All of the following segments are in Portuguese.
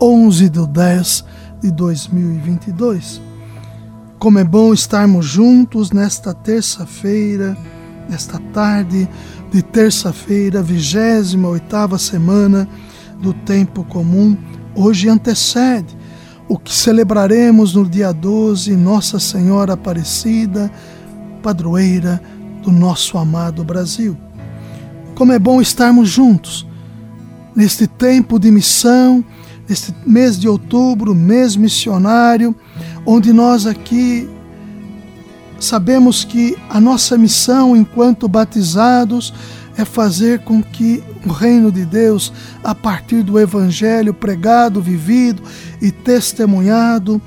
11 de 10 de 2022. Como é bom estarmos juntos nesta terça-feira, nesta tarde de terça-feira, 28 semana do tempo comum. Hoje antecede o que celebraremos no dia 12, Nossa Senhora Aparecida, padroeira do nosso amado Brasil. Como é bom estarmos juntos neste tempo de missão, neste mês de outubro, mês missionário, onde nós aqui sabemos que a nossa missão enquanto batizados é fazer com que o reino de Deus, a partir do evangelho pregado, vivido e testemunhado,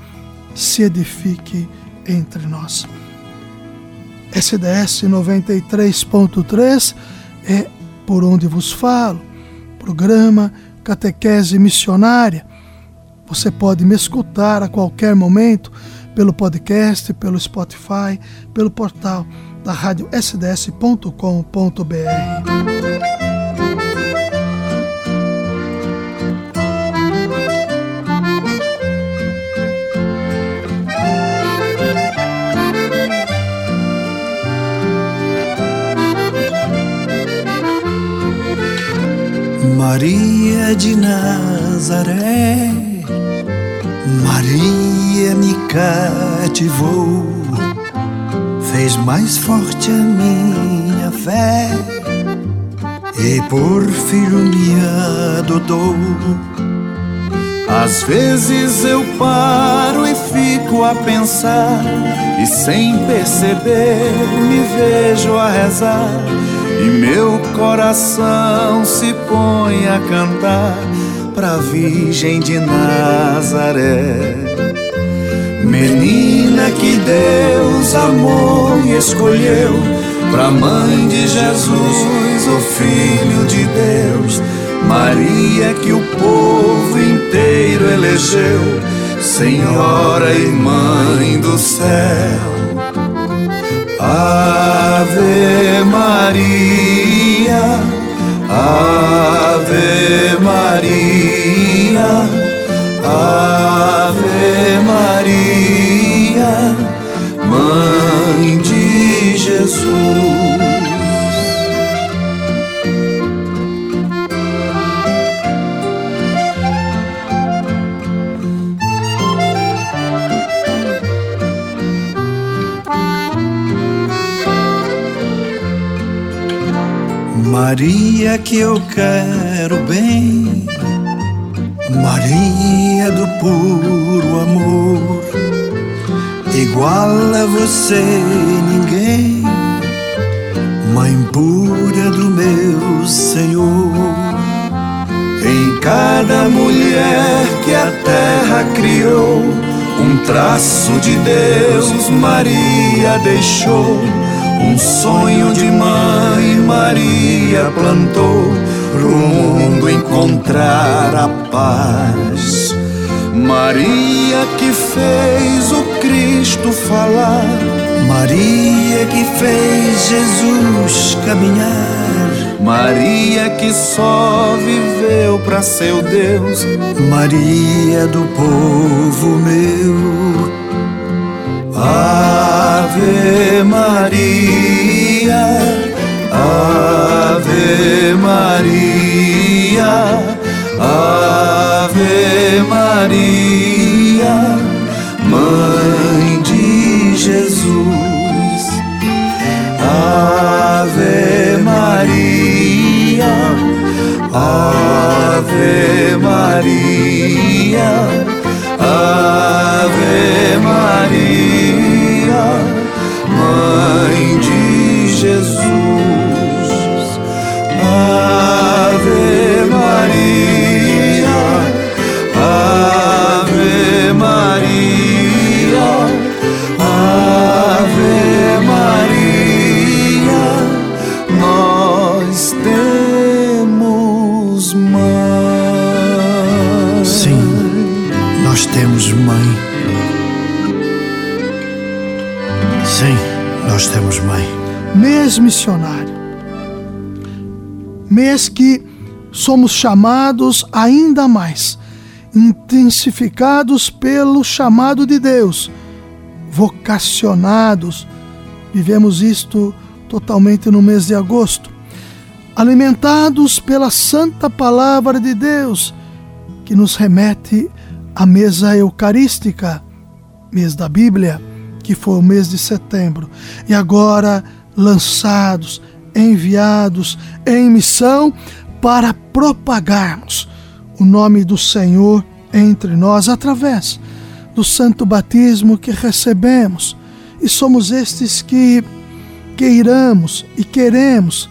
se edifique entre nós. SDS 93.3 é por onde vos falo, programa Catequese Missionária. Você pode me escutar a qualquer momento pelo podcast, pelo Spotify, pelo portal da rádio sds.com.br. Maria de Nazaré, Maria me cativou, fez mais forte a minha fé e por filho me adotou. Às vezes eu paro e fico a pensar, e sem perceber me vejo a rezar e meu coração se põe a cantar pra Virgem de Nazaré. Menina que Deus amou e escolheu pra mãe de Jesus, o Filho de Deus. Maria que o povo inteiro elegeu, Senhora e Mãe do céu. Ave Maria, Maria que eu quero bem, Maria do puro amor, igual a você ninguém, Mãe pura do meu Senhor. Em cada mulher que a terra criou, um traço de Deus Maria deixou um sonho de mãe Maria plantou pro mundo encontrar a paz. Maria que fez o Cristo falar, Maria que fez Jesus caminhar, Maria que só viveu para seu Deus, Maria do povo meu. Ave Maria, Ave Maria, Ave Maria, Mãe de Jesus. Ave Maria, Ave Maria, Ave Sim, nós temos mãe. Mês missionário. Mês que somos chamados ainda mais, intensificados pelo chamado de Deus, vocacionados. Vivemos isto totalmente no mês de agosto. Alimentados pela santa palavra de Deus, que nos remete à mesa eucarística, mês da Bíblia, que foi o mês de setembro, e agora lançados, enviados em missão para propagarmos o nome do Senhor entre nós através do santo batismo que recebemos. E somos estes que queiramos e queremos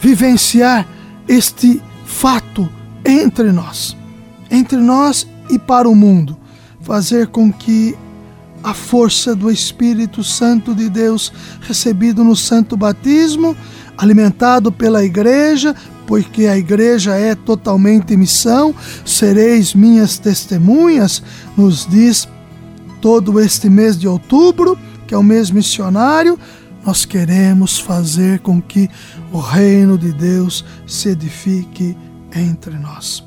vivenciar este fato entre nós, entre nós e para o mundo, fazer com que a força do Espírito Santo de Deus recebido no santo batismo, alimentado pela igreja, porque a igreja é totalmente missão, sereis minhas testemunhas, nos diz todo este mês de outubro, que é o mês missionário, nós queremos fazer com que o reino de Deus se edifique entre nós.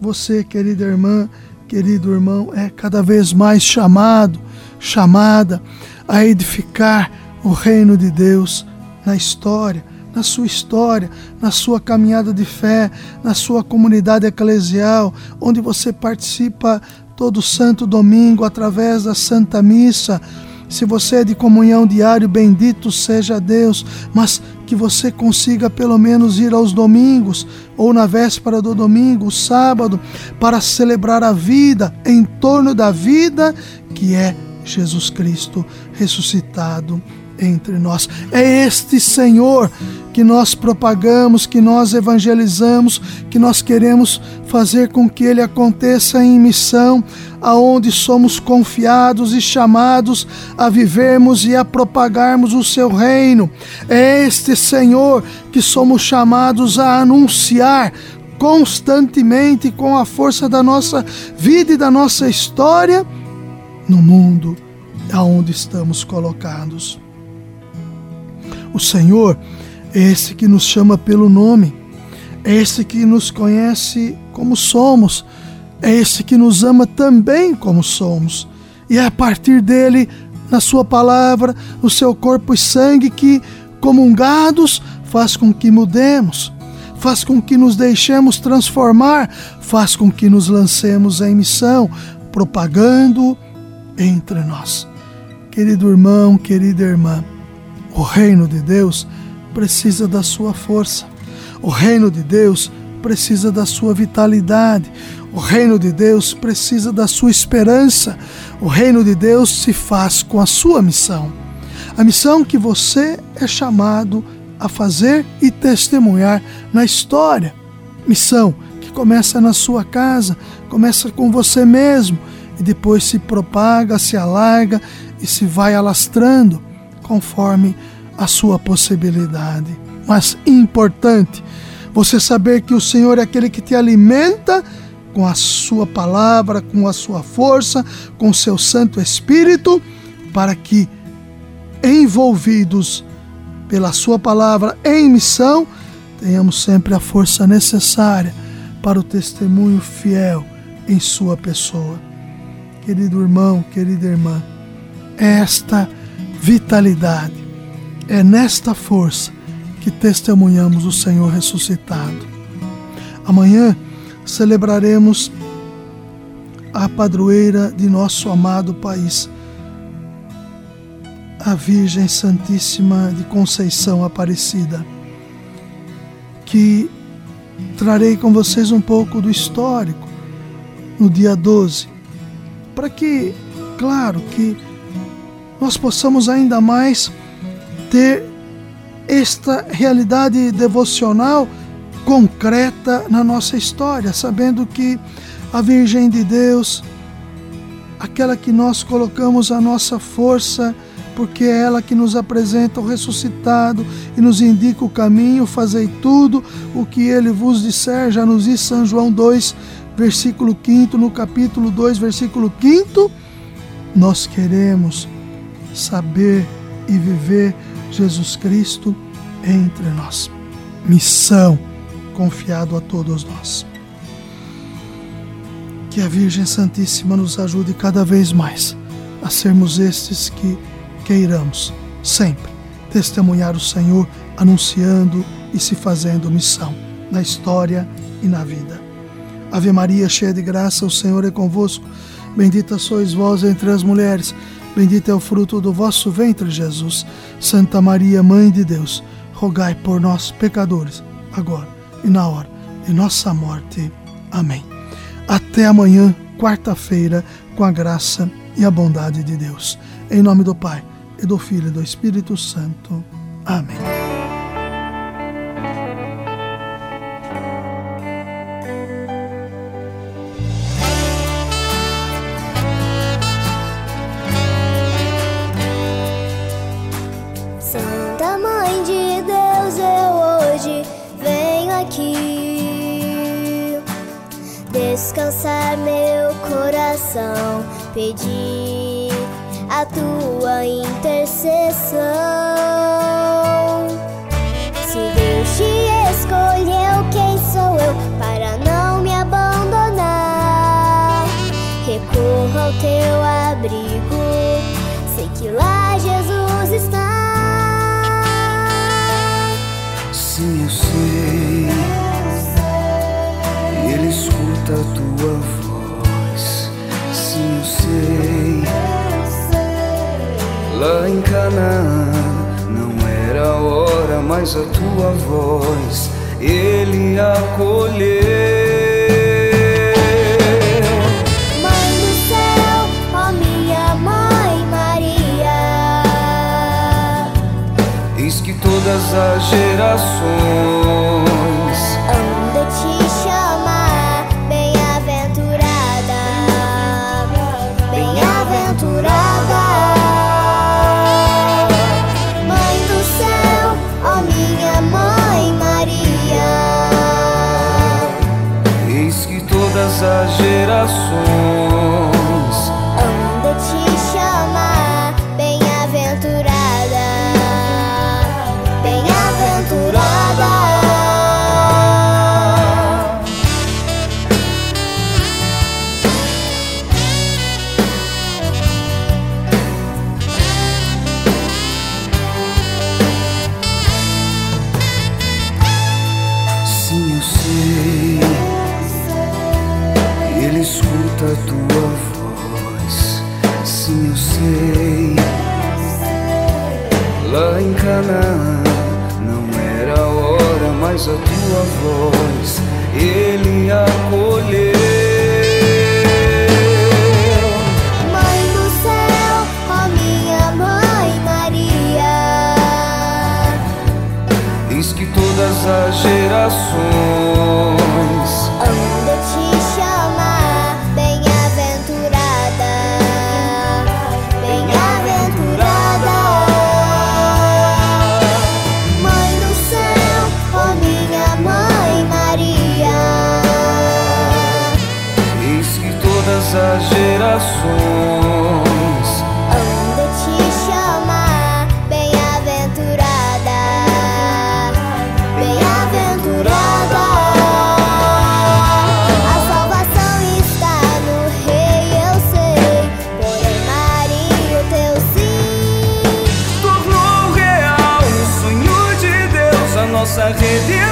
Você, querida irmã, querido irmão, é cada vez mais chamado, chamada a edificar o reino de Deus na história, na sua história, na sua caminhada de fé, na sua comunidade eclesial, onde você participa todo santo domingo através da Santa Missa. Se você é de comunhão diário, bendito seja Deus, mas que você consiga pelo menos ir aos domingos ou na véspera do domingo, sábado, para celebrar a vida em torno da vida que é Jesus Cristo ressuscitado entre nós. É este Senhor que nós propagamos, que nós evangelizamos, que nós queremos fazer com que ele aconteça em missão, aonde somos confiados e chamados a vivermos e a propagarmos o seu reino. É este Senhor que somos chamados a anunciar constantemente com a força da nossa vida e da nossa história no mundo aonde estamos colocados. O Senhor é esse que nos chama pelo nome, é esse que nos conhece como somos, é esse que nos ama também como somos. E é a partir dele, na Sua palavra, o seu corpo e sangue, que, comungados, faz com que mudemos, faz com que nos deixemos transformar, faz com que nos lancemos em missão, propagando entre nós. Querido irmão, querida irmã, o reino de Deus precisa da sua força. O reino de Deus precisa da sua vitalidade. O reino de Deus precisa da sua esperança. O reino de Deus se faz com a sua missão. A missão que você é chamado a fazer e testemunhar na história. Missão que começa na sua casa, começa com você mesmo e depois se propaga, se alarga e se vai alastrando conforme a sua possibilidade. Mas importante você saber que o Senhor é aquele que te alimenta com a sua palavra, com a sua força, com o seu Santo Espírito, para que envolvidos pela sua palavra em missão, tenhamos sempre a força necessária para o testemunho fiel em sua pessoa. Querido irmão, querida irmã, esta vitalidade. É nesta força que testemunhamos o Senhor ressuscitado. Amanhã celebraremos a padroeira de nosso amado país, a Virgem Santíssima de Conceição Aparecida, que trarei com vocês um pouco do histórico no dia 12, para que, claro, que nós possamos ainda mais ter esta realidade devocional concreta na nossa história, sabendo que a Virgem de Deus, aquela que nós colocamos a nossa força porque é ela que nos apresenta o ressuscitado e nos indica o caminho, fazei tudo o que ele vos disser, já nos diz São João 2, versículo 5, no capítulo 2, versículo 5, nós queremos saber e viver Jesus Cristo entre nós. Missão confiado a todos nós. Que a Virgem Santíssima nos ajude cada vez mais a sermos estes que queiramos sempre testemunhar o Senhor, anunciando e se fazendo missão na história e na vida. Ave Maria, cheia de graça, o Senhor é convosco. Bendita sois vós entre as mulheres, bendito é o fruto do vosso ventre, Jesus. Santa Maria, Mãe de Deus, rogai por nós, pecadores, agora e na hora de nossa morte. Amém. Até amanhã, quarta-feira, com a graça e a bondade de Deus. Em nome do Pai, e do Filho e do Espírito Santo. Amém. Santa Mãe de Deus, eu hoje venho aqui descansar meu coração, pedir a tua intercessão. Se Deus te escolheu, quem sou eu para não me abandonar? Recorro ao teu abrigo, sei que lá Jesus está. Sim, eu sei. Lá em Canaã não era a hora, mas a tua voz ele acolheu. Mãe do céu, ó minha mãe Maria, Eis que todas as gerações gerações Anda te chamar, bem-aventurada, bem-aventurada. A salvação está no Rei, eu sei. Porém, Maria, o teu sim. tornou real o sonho de Deus, a nossa redenção,